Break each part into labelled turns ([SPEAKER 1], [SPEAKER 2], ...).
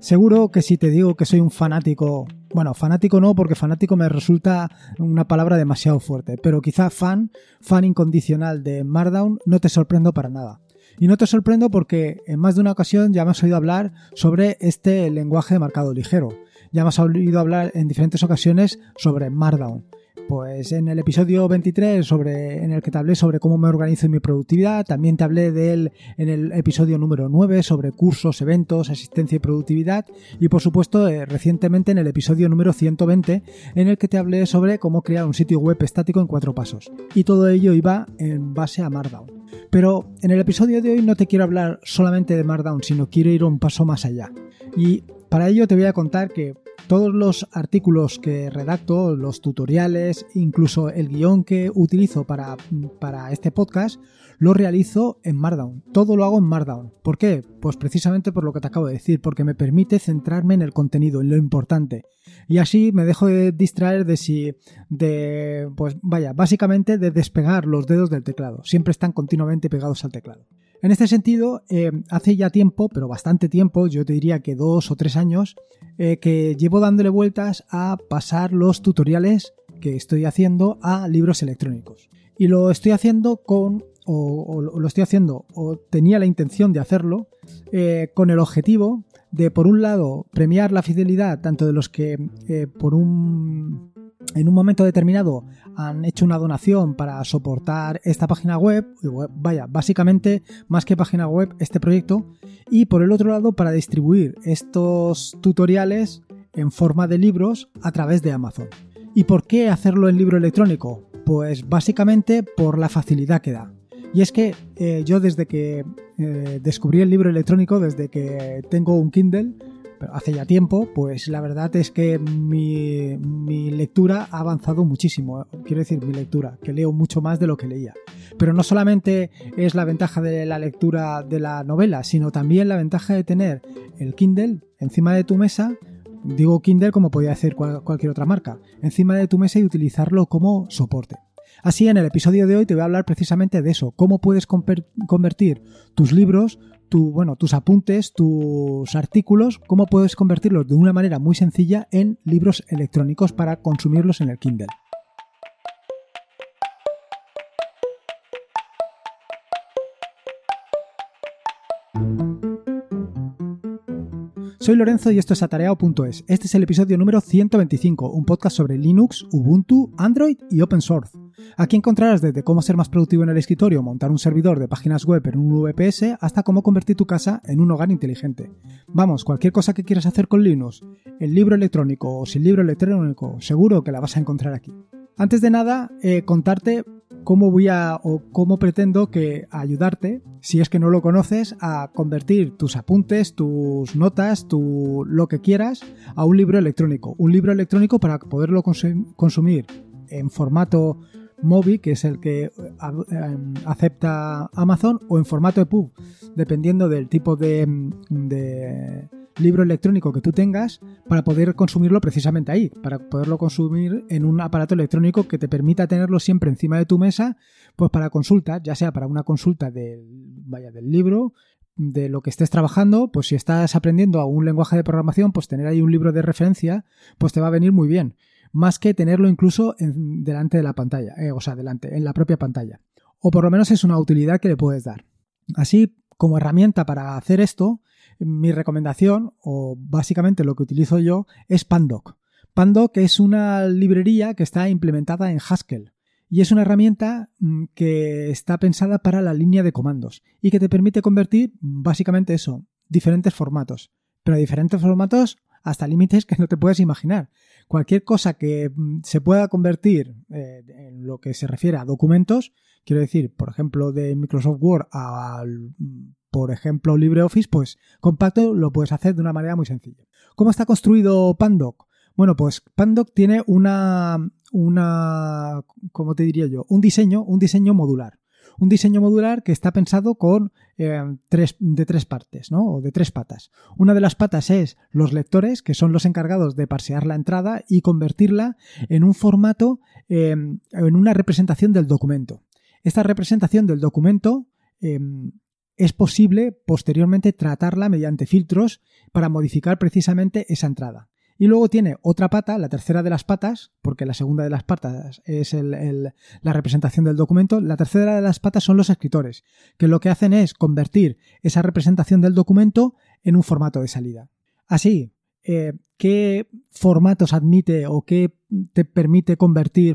[SPEAKER 1] Seguro que si te digo que soy un fanático, bueno, fanático no, porque fanático me resulta una palabra demasiado fuerte, pero quizá fan, fan incondicional de Markdown, no te sorprendo para nada. Y no te sorprendo porque en más de una ocasión ya me has oído hablar sobre este lenguaje de marcado ligero. Ya me has oído hablar en diferentes ocasiones sobre Markdown. Pues en el episodio 23 sobre, en el que te hablé sobre cómo me organizo en mi productividad, también te hablé de él en el episodio número 9 sobre cursos, eventos, asistencia y productividad y por supuesto eh, recientemente en el episodio número 120 en el que te hablé sobre cómo crear un sitio web estático en cuatro pasos. Y todo ello iba en base a Markdown. Pero en el episodio de hoy no te quiero hablar solamente de Markdown, sino quiero ir un paso más allá. Y para ello te voy a contar que todos los artículos que redacto, los tutoriales, incluso el guion que utilizo para, para este podcast, lo realizo en Markdown. Todo lo hago en Markdown. ¿Por qué? Pues precisamente por lo que te acabo de decir, porque me permite centrarme en el contenido, en lo importante. Y así me dejo de distraer de si, de, pues vaya, básicamente de despegar los dedos del teclado. Siempre están continuamente pegados al teclado. En este sentido, eh, hace ya tiempo, pero bastante tiempo, yo te diría que dos o tres años, eh, que llevo dándole vueltas a pasar los tutoriales que estoy haciendo a libros electrónicos. Y lo estoy haciendo con, o, lo estoy haciendo, o tenía la intención de hacerlo, eh, con el objetivo de, por un lado, premiar la fidelidad tanto de los que por un en un momento determinado han hecho una donación para soportar esta página web, vaya, básicamente más que página web, este proyecto, y por el otro lado para distribuir estos tutoriales en forma de libros a través de Amazon. ¿Y por qué hacerlo en libro electrónico? Pues básicamente por la facilidad que da. Y es que eh, yo desde que eh, descubrí el libro electrónico, desde que tengo un Kindle, pero hace ya tiempo, pues la verdad es que mi, lectura ha avanzado muchísimo. Quiero decir, mi lectura, que leo mucho más de lo que leía. Pero no solamente es la ventaja de la lectura de la novela, sino también la ventaja de tener el Kindle encima de tu mesa. Digo Kindle como podría decir cualquier otra marca, encima de tu mesa y utilizarlo como soporte. Así, en el episodio de hoy te voy a hablar precisamente de eso, cómo puedes convertir tus libros tus apuntes, tus artículos, cómo puedes convertirlos de una manera muy sencilla en libros electrónicos para consumirlos en el Kindle. Soy Lorenzo y esto es atareado.es. Este es el episodio número 125, un podcast sobre Linux, Ubuntu, Android y Open Source. Aquí encontrarás desde cómo ser más productivo en el escritorio, montar un servidor de páginas web en un VPS, hasta cómo convertir tu casa en un hogar inteligente. Vamos, cualquier cosa que quieras hacer con Linux, el libro electrónico o sin libro electrónico, seguro que la vas a encontrar aquí. Antes de nada, eh, contarte cómo voy a o cómo pretendo que ayudarte, si es que no lo conoces, a convertir tus apuntes, tus notas, tu lo que quieras a un libro electrónico. Un libro electrónico para poderlo consumir en formato MOBI, que es el que em, acepta Amazon, o en formato EPUB, dependiendo del tipo de, libro electrónico que tú tengas, para poder consumirlo precisamente ahí, para poderlo consumir en un aparato electrónico que te permita tenerlo siempre encima de tu mesa, pues para consulta, ya sea para una consulta del, vaya, del libro, de lo que estés trabajando, pues si estás aprendiendo a un lenguaje de programación, pues tener ahí un libro de referencia, pues te va a venir muy bien más que tenerlo incluso en, delante de la pantalla, eh, o sea, delante, en la propia pantalla. O por lo menos es una utilidad que le puedes dar. Así, como herramienta para hacer esto, mi recomendación, o básicamente lo que utilizo yo, es Pandoc. Pandoc es una librería que está implementada en Haskell y es una herramienta mm, que está pensada para la línea de comandos y que te permite convertir básicamente eso, diferentes formatos, pero diferentes formatos hasta límites que no te puedes imaginar cualquier cosa que mm, se pueda convertir eh, en lo que se refiere a documentos, quiero decir, por ejemplo, de Microsoft Word al, mm, por ejemplo, LibreOffice, pues compacto lo puedes hacer de una manera muy sencilla. ¿Cómo está construido Pandoc? Bueno, pues Pandoc tiene una, una, ¿cómo te diría yo? Un diseño, un diseño modular un diseño modular que está pensado con eh, tres, de tres partes, ¿no? O de tres patas. Una de las patas es los lectores, que son los encargados de parsear la entrada y convertirla en un formato, em, en una representación del documento. Esta representación del documento em, es posible posteriormente tratarla mediante filtros para modificar precisamente esa entrada. Y luego tiene otra pata, la tercera de las patas, porque la segunda de las patas es la representación del documento. La tercera de las patas son los escritores, que lo que hacen es convertir esa representación del documento en un formato de salida. Así, eh, ¿qué formatos admite o qué te permite convertir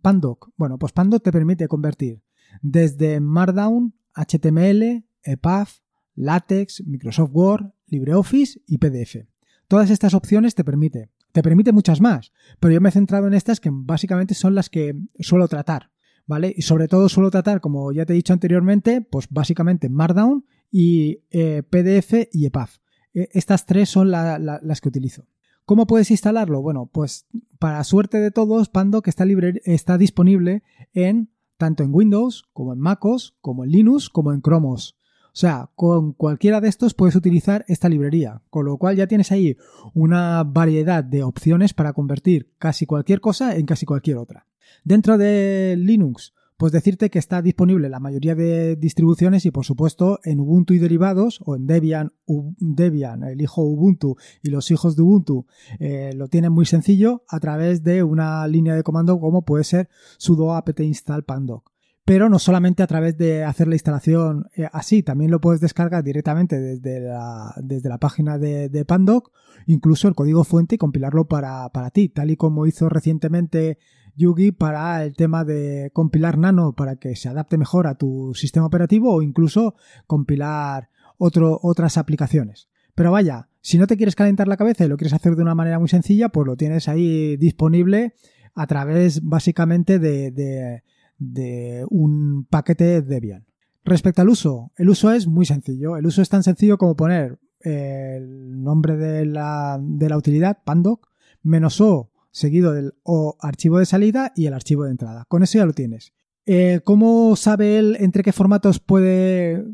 [SPEAKER 1] Pandoc? Bueno, pues Pandoc te permite convertir desde Markdown, HTML, EPUB, LaTeX, Microsoft Word, LibreOffice y PDF. Todas estas opciones te permite. Te permite muchas más, pero yo me he centrado en estas que básicamente son las que suelo tratar, ¿vale? Y sobre todo suelo tratar, como ya te he dicho anteriormente, pues básicamente Markdown y eh, PDF y EPUB. E, estas tres son las que utilizo. ¿Cómo puedes instalarlo? Bueno, pues para suerte de todos, Pandoc está, libre, está disponible en tanto en Windows como en MacOS, como en Linux, como en Chromos. O sea, con cualquiera de estos puedes utilizar esta librería, con lo cual ya tienes ahí una variedad de opciones para convertir casi cualquier cosa en casi cualquier otra. Dentro de Linux, pues decirte que está disponible la mayoría de distribuciones y por supuesto en Ubuntu y derivados o en Debian, Debian el hijo Ubuntu y los hijos de Ubuntu eh, lo tienen muy sencillo a través de una línea de comando como puede ser sudo apt install pandoc pero no solamente a través de hacer la instalación eh, así, también lo puedes descargar directamente desde la, desde la página de, Pandoc, incluso el código fuente y compilarlo para, para ti, tal y como hizo recientemente Yugi para el tema de compilar Nano para que se adapte mejor a tu sistema operativo o incluso compilar otro, otras aplicaciones. Pero vaya, si no te quieres calentar la cabeza y lo quieres hacer de una manera muy sencilla, pues lo tienes ahí disponible a través básicamente de de un paquete Debian. Respecto al uso, el uso es muy sencillo. El uso es tan sencillo como poner el nombre de la, de la utilidad, pandoc, menos o seguido del o archivo de salida y el archivo de entrada. Con eso ya lo tienes. Eh, ¿Cómo sabe él entre qué formatos puede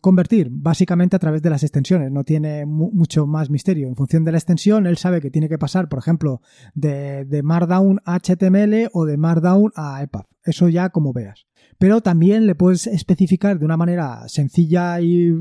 [SPEAKER 1] convertir básicamente a través de las extensiones, no tiene mucho más misterio. En función de la extensión, él sabe que tiene que pasar, por ejemplo, de, Markdown a HTML o de Markdown a EPUB. Eso ya como veas. Pero también le puedes especificar de una manera sencilla y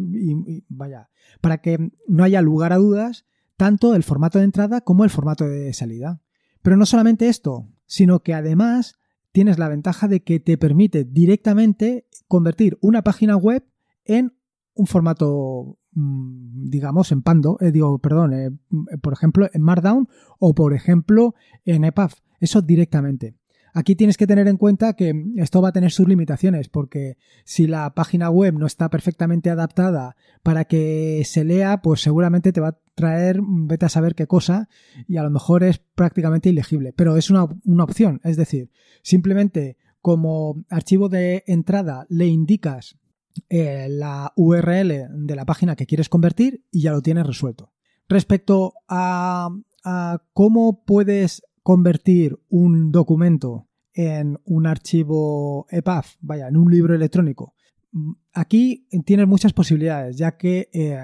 [SPEAKER 1] vaya, para que no haya lugar a dudas, tanto el formato de entrada como el formato de salida. Pero no solamente esto, sino que además tienes la ventaja de que te permite directamente convertir una página web en un formato, mm, digamos, en Pando, eh, digo, perdón, eh, por ejemplo, en Markdown o, por ejemplo, en EPUB. Eso directamente. Aquí tienes que tener en cuenta que esto va a tener sus limitaciones, porque si la página web no está perfectamente adaptada para que se lea, pues seguramente te va a traer, vete a saber qué cosa, y a lo mejor es prácticamente ilegible. Pero es una, una opción, es decir, simplemente como archivo de entrada le indicas eh, la URL de la página que quieres convertir y ya lo tienes resuelto. Respecto a, cómo puedes convertir un documento en un archivo EPUB, vaya, en un libro electrónico, aquí tienes muchas posibilidades, ya que eh,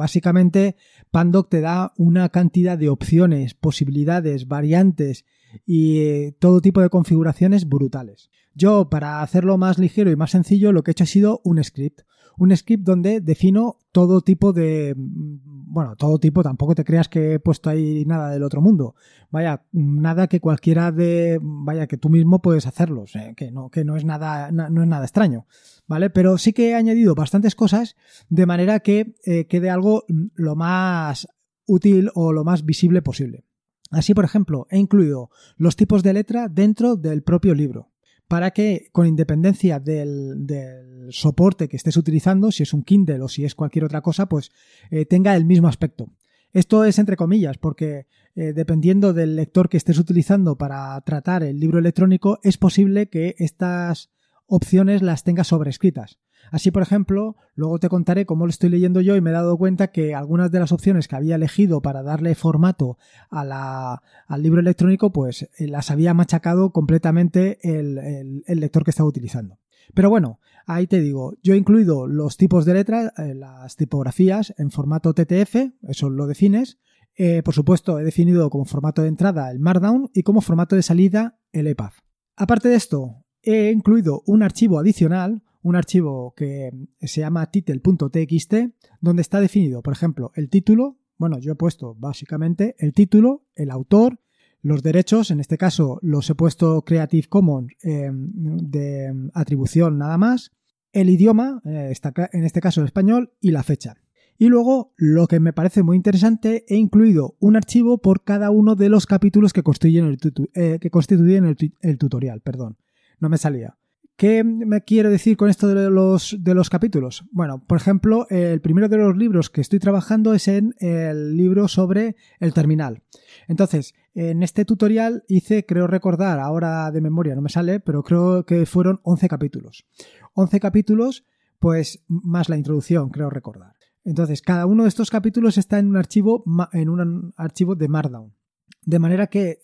[SPEAKER 1] básicamente Pandoc te da una cantidad de opciones, posibilidades, variantes y eh, todo tipo de configuraciones brutales. Yo, para hacerlo más ligero y más sencillo, lo que he hecho ha sido un script. Un script donde defino todo tipo de... Mm, bueno, todo tipo, tampoco te creas que he puesto ahí nada del otro mundo. Vaya, nada que cualquiera de... Vaya, que tú mismo puedes hacerlo. que, no, que no es nada, no es nada extraño. ¿Vale? Pero sí que he añadido bastantes cosas de manera que eh, quede algo lo más útil o lo más visible posible. Así, por ejemplo, he incluido los tipos de letra dentro del propio libro para que con independencia del, soporte que estés utilizando, si es un Kindle o si es cualquier otra cosa, pues eh, tenga el mismo aspecto. Esto es entre comillas, porque eh, dependiendo del lector que estés utilizando para tratar el libro electrónico, es posible que estas opciones las tengas sobrescritas. Así, por ejemplo, luego te contaré cómo lo estoy leyendo yo y me he dado cuenta que algunas de las opciones que había elegido para darle formato al libro electrónico, pues eh, las había machacado completamente el, lector que estaba utilizando. Pero bueno, ahí te digo, yo he incluido los tipos de letras, eh, las tipografías en formato TTF, eso lo defines. Eh, por supuesto, he definido como formato de entrada el Markdown y como formato de salida el EPUB. Aparte de esto, he incluido un archivo adicional un archivo que se llama title.txt, donde está definido, por ejemplo, el título. Bueno, yo he puesto básicamente el título, el autor, los derechos, en este caso los he puesto Creative Commons em, de atribución nada más, el idioma, eh, en este caso el español, y la fecha. Y luego, lo que me parece muy interesante, he incluido un archivo por cada uno de los capítulos que constituyen el, eh, que constituyen el tutorial. Perdón, no me salía. ¿Qué me quiero decir con esto de los, de los capítulos? Bueno, por ejemplo, el primero de los libros que estoy trabajando es en el libro sobre el terminal. Entonces, en este tutorial hice, creo recordar, ahora de memoria no me sale, pero creo que fueron 11 capítulos. 11 capítulos, pues más la introducción, creo recordar. Entonces, cada uno de estos capítulos está en un archivo, en un archivo de Markdown. De manera que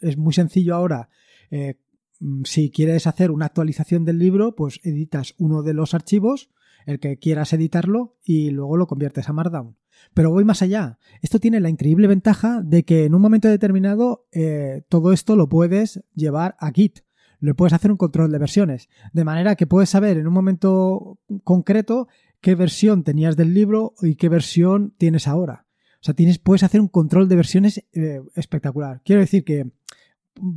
[SPEAKER 1] es muy sencillo ahora eh, si quieres hacer una actualización del libro, pues editas uno de los archivos, el que quieras editarlo, y luego lo conviertes a Markdown. Pero voy más allá. Esto tiene la increíble ventaja de que en un momento determinado eh, todo esto lo puedes llevar a Git. Le puedes hacer un control de versiones. De manera que puedes saber en un momento concreto qué versión tenías del libro y qué versión tienes ahora. O sea, tienes, puedes hacer un control de versiones eh, espectacular. Quiero decir que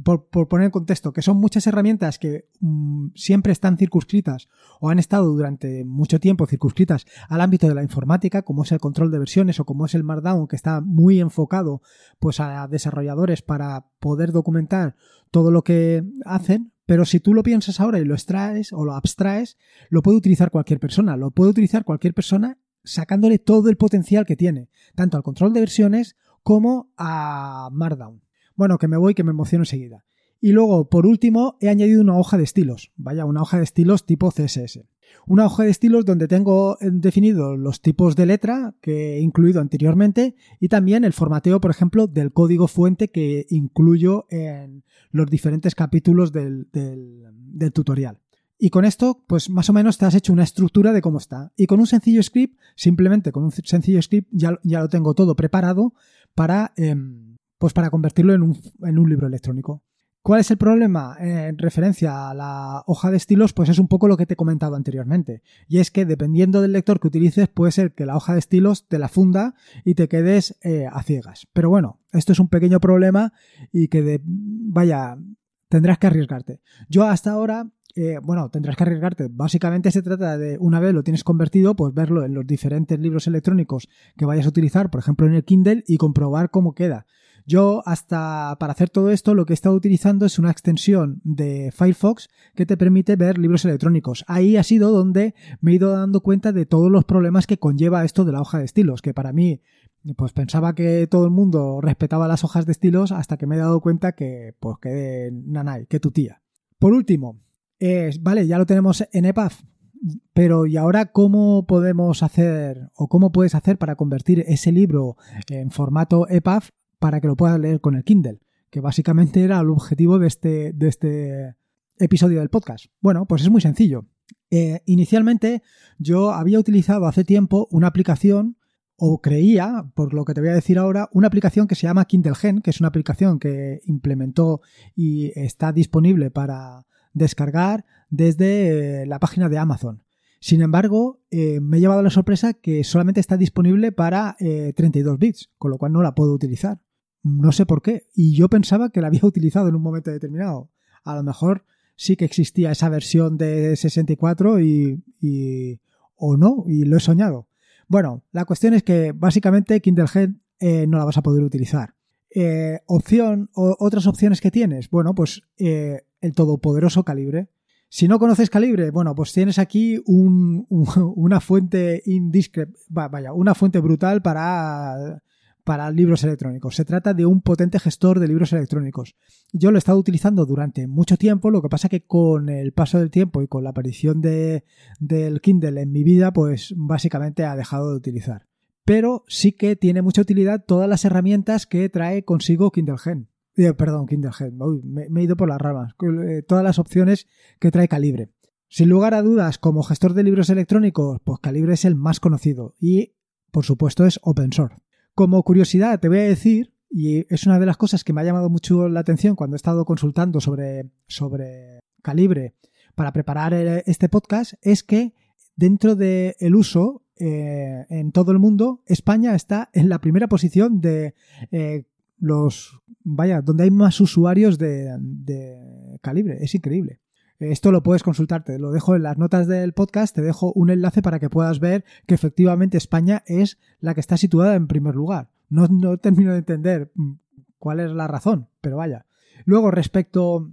[SPEAKER 1] por, poner en contexto, que son muchas herramientas que mm, siempre están circunscritas o han estado durante mucho tiempo circunscritas al ámbito de la informática, como es el control de versiones o como es el Markdown, que está muy enfocado pues a desarrolladores para poder documentar todo lo que hacen, pero si tú lo piensas ahora y lo extraes o lo abstraes, lo puede utilizar cualquier persona, lo puede utilizar cualquier persona sacándole todo el potencial que tiene, tanto al control de versiones como a Markdown. Bueno, que me voy, que me emociono enseguida. Y luego, por último, he añadido una hoja de estilos. Vaya, una hoja de estilos tipo CSS. Una hoja de estilos donde tengo definido los tipos de letra que he incluido anteriormente y también el formateo, por ejemplo, del código fuente que incluyo en los diferentes capítulos del, tutorial. Y con esto, pues más o menos te has hecho una estructura de cómo está. Y con un sencillo script, simplemente con un sencillo script, ya, ya lo tengo todo preparado para... Em, pues para convertirlo en un, libro electrónico. ¿Cuál es el problema? En referencia a la hoja de estilos, pues es un poco lo que te he comentado anteriormente. Y es que dependiendo del lector que utilices, puede ser que la hoja de estilos te la funda y te quedes eh, a ciegas. Pero bueno, esto es un pequeño problema y que, de, vaya, tendrás que arriesgarte. Yo hasta ahora eh, bueno, tendrás que arriesgarte. Básicamente se trata de, una vez lo tienes convertido, pues verlo en los diferentes libros electrónicos que vayas a utilizar, por ejemplo en el Kindle, y comprobar cómo queda. Yo hasta para hacer todo esto lo que he estado utilizando es una extensión de Firefox que te permite ver libros electrónicos. Ahí ha sido donde me he ido dando cuenta de todos los problemas que conlleva esto de la hoja de estilos, que para mí pues pensaba que todo el mundo respetaba las hojas de estilos hasta que me he dado cuenta que pues que nanay, que tu tía. Por último, vale, ya lo tenemos en EPUB, pero ¿y ahora cómo podemos hacer o cómo puedes hacer para convertir ese libro en formato EPUB para que lo puedas leer con el Kindle, que básicamente era el objetivo de este, de este episodio del podcast. Bueno, pues es muy sencillo. Eh, inicialmente yo había utilizado hace tiempo una aplicación o creía, por lo que te voy a decir ahora, una aplicación que se llama Kindle Gen, que es una aplicación que implementó y está disponible para descargar desde eh, la página de Amazon. Sin embargo, eh, me he llevado la sorpresa que solamente está disponible para 32 bits, con lo cual no la puedo utilizar. No sé por qué. Y yo pensaba que la había utilizado en un momento determinado. A lo mejor sí que existía esa versión de 64 y, o no, y lo he soñado. Bueno, la cuestión es que básicamente Kindle Head eh, no la vas a poder utilizar. Eh, opción o otras opciones que tienes, bueno, pues eh, el todopoderoso calibre. Si no conoces calibre, bueno, pues tienes aquí una fuente indiscre, vaya, una fuente brutal para para libros electrónicos. Se trata de un potente gestor de libros electrónicos. Yo lo he estado utilizando durante mucho tiempo, lo que pasa que con el paso del tiempo y con la aparición de, del Kindle en mi vida, pues básicamente ha dejado de utilizar. Pero sí que tiene mucha utilidad todas las herramientas que trae consigo Kindle Gen. Eh, perdón, Kindle Gen. me, he ido por las ramas. Eh, todas las opciones que trae Calibre. Sin lugar a dudas, como gestor de libros electrónicos, pues Calibre es el más conocido y, por supuesto, es open source. Como curiosidad, te voy a decir, y es una de las cosas que me ha llamado mucho la atención cuando he estado consultando sobre, sobre calibre, para preparar este podcast es que dentro del el uso eh, en todo el mundo, España está en la primera posición de eh, los, vaya, donde hay más usuarios de, calibre. Es increíble. Esto lo puedes consultarte, lo dejo en las notas del podcast, te dejo un enlace para que puedas ver que efectivamente España es la que está situada en primer lugar. No, no termino de entender cuál es la razón, pero vaya. Luego, respecto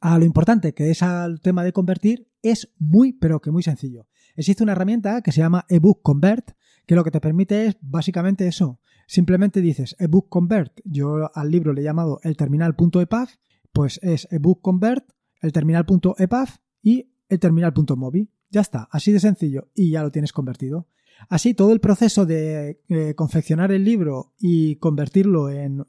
[SPEAKER 1] a lo importante que es al tema de convertir, es muy, pero que muy sencillo. Existe una herramienta que se llama ebook convert, que lo que te permite es básicamente eso. Simplemente dices ebook convert, yo al libro le he llamado el terminal.epaf, pues es ebook convert el terminal.epaf y el terminal.mobi. Ya está, así de sencillo y ya lo tienes convertido. Así, todo el proceso de eh, confeccionar el libro y convertirlo en,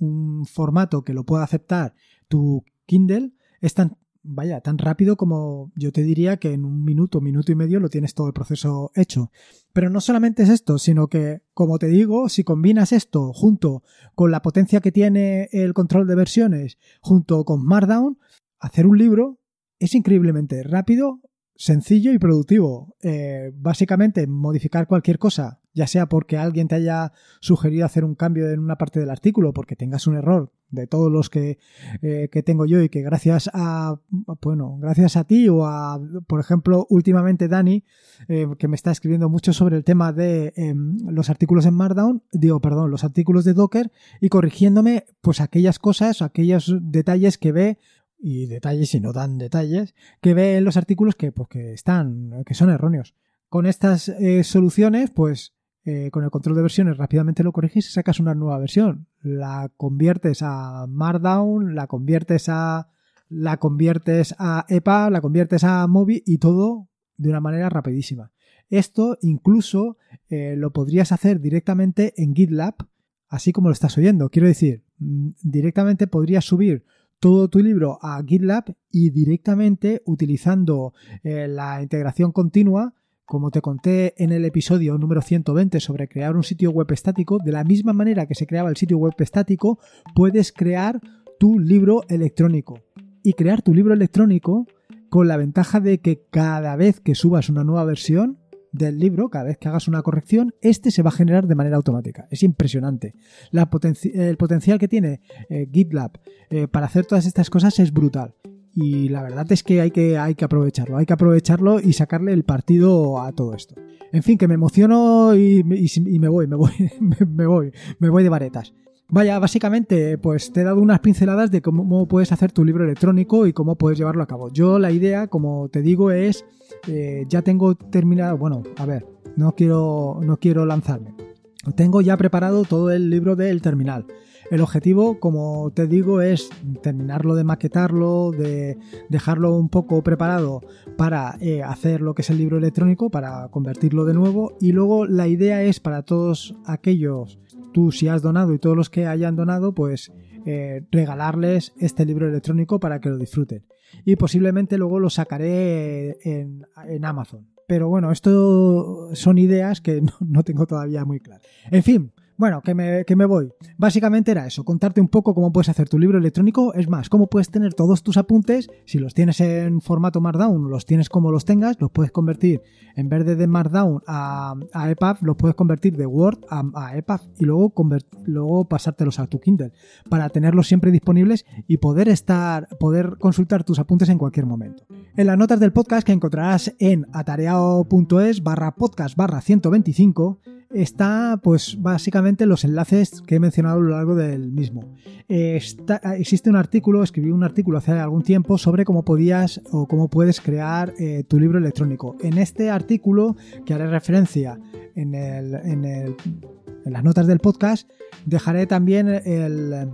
[SPEAKER 1] un formato que lo pueda aceptar tu Kindle es tan, vaya, tan rápido como yo te diría que en un minuto, minuto y medio lo tienes todo el proceso hecho. Pero no solamente es esto, sino que, como te digo, si combinas esto junto con la potencia que tiene el control de versiones, junto con Markdown, hacer un libro es increíblemente rápido, sencillo y productivo. Eh, básicamente, modificar cualquier cosa, ya sea porque alguien te haya sugerido hacer un cambio en una parte del artículo, porque tengas un error de todos los que, eh, que tengo yo y que gracias a, bueno, gracias a ti o a, por ejemplo, últimamente Dani, eh, que me está escribiendo mucho sobre el tema de em, los artículos en Markdown, digo, perdón, los artículos de Docker y corrigiéndome pues aquellas cosas, aquellos detalles que ve y detalles y no dan detalles que ve en los artículos que, pues, están, que son erróneos. Con estas eh, soluciones, pues eh, con el control de versiones rápidamente lo corriges y sacas una nueva versión. La conviertes a Markdown, la conviertes a la conviertes a EPA, la conviertes a Mobi y todo de una manera rapidísima. Esto incluso eh, lo podrías hacer directamente en GitLab, así como lo estás oyendo. Quiero decir, mm, directamente podrías subir todo tu libro a GitLab y directamente utilizando eh, la integración continua, como te conté en el episodio número 120 sobre crear un sitio web estático, de la misma manera que se creaba el sitio web estático, puedes crear tu libro electrónico. Y crear tu libro electrónico con la ventaja de que cada vez que subas una nueva versión, del libro, cada vez que hagas una corrección, este se va a generar de manera automática. Es impresionante. el potencial que tiene eh, GitLab eh, para hacer todas estas cosas es brutal. Y la verdad es que hay, que hay que aprovecharlo, hay que aprovecharlo y sacarle el partido a todo esto. En fin, que me emociono y, me voy, me voy, me voy, me voy de varetas. Vaya, básicamente, pues te he dado unas pinceladas de cómo puedes hacer tu libro electrónico y cómo puedes llevarlo a cabo. Yo la idea, como te digo, es eh, ya tengo terminado. Bueno, a ver, no quiero, no quiero lanzarme. Tengo ya preparado todo el libro del terminal. El objetivo, como te digo, es terminarlo de maquetarlo, de dejarlo un poco preparado para eh, hacer lo que es el libro electrónico, para convertirlo de nuevo. Y luego la idea es para todos aquellos tú si has donado y todos los que hayan donado, pues eh, regalarles este libro electrónico para que lo disfruten. Y posiblemente luego lo sacaré en, Amazon. Pero bueno, esto son ideas que no, tengo todavía muy claras. En fin, bueno, que me, que me, voy. Básicamente era eso, contarte un poco cómo puedes hacer tu libro electrónico. Es más, cómo puedes tener todos tus apuntes. Si los tienes en formato Markdown, los tienes como los tengas, los puedes convertir en vez de Markdown a, a EPUB, los puedes convertir de Word a, a EPUB y luego, luego pasártelos a tu Kindle para tenerlos siempre disponibles y poder estar, poder consultar tus apuntes en cualquier momento. En las notas del podcast que encontrarás en atareado.es barra podcast barra 125 está pues básicamente los enlaces que he mencionado a lo largo del mismo. existe un artículo, escribí un artículo hace algún tiempo sobre cómo podías o cómo puedes crear eh, tu libro electrónico. En este artículo, que haré referencia en, el, en, el, en las notas del podcast, dejaré también el,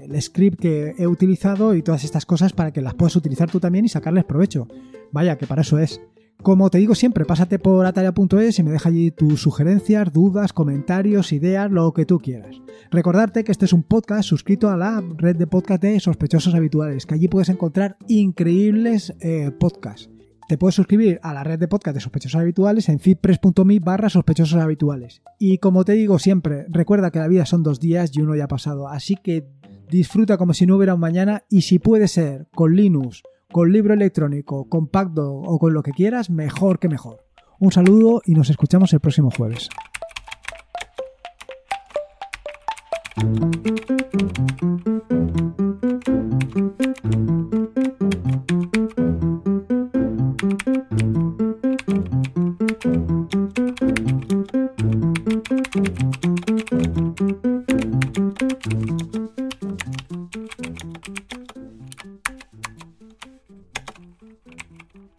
[SPEAKER 1] el script que he utilizado y todas estas cosas para que las puedas utilizar tú también y sacarles provecho. Vaya, que para eso es. Como te digo siempre, pásate por atarea.es y me deja allí tus sugerencias, dudas, comentarios, ideas, lo que tú quieras. Recordarte que este es un podcast suscrito a la red de podcast de sospechosos habituales, que allí puedes encontrar increíbles eh, podcasts. Te puedes suscribir a la red de podcast de sospechosos habituales en feedpress.me barra sospechosos habituales. Y como te digo siempre, recuerda que la vida son dos días y uno ya ha pasado, así que disfruta como si no hubiera un mañana y si puede ser con Linux con libro electrónico, compacto o con lo que quieras, mejor que mejor. Un saludo y nos escuchamos el próximo jueves.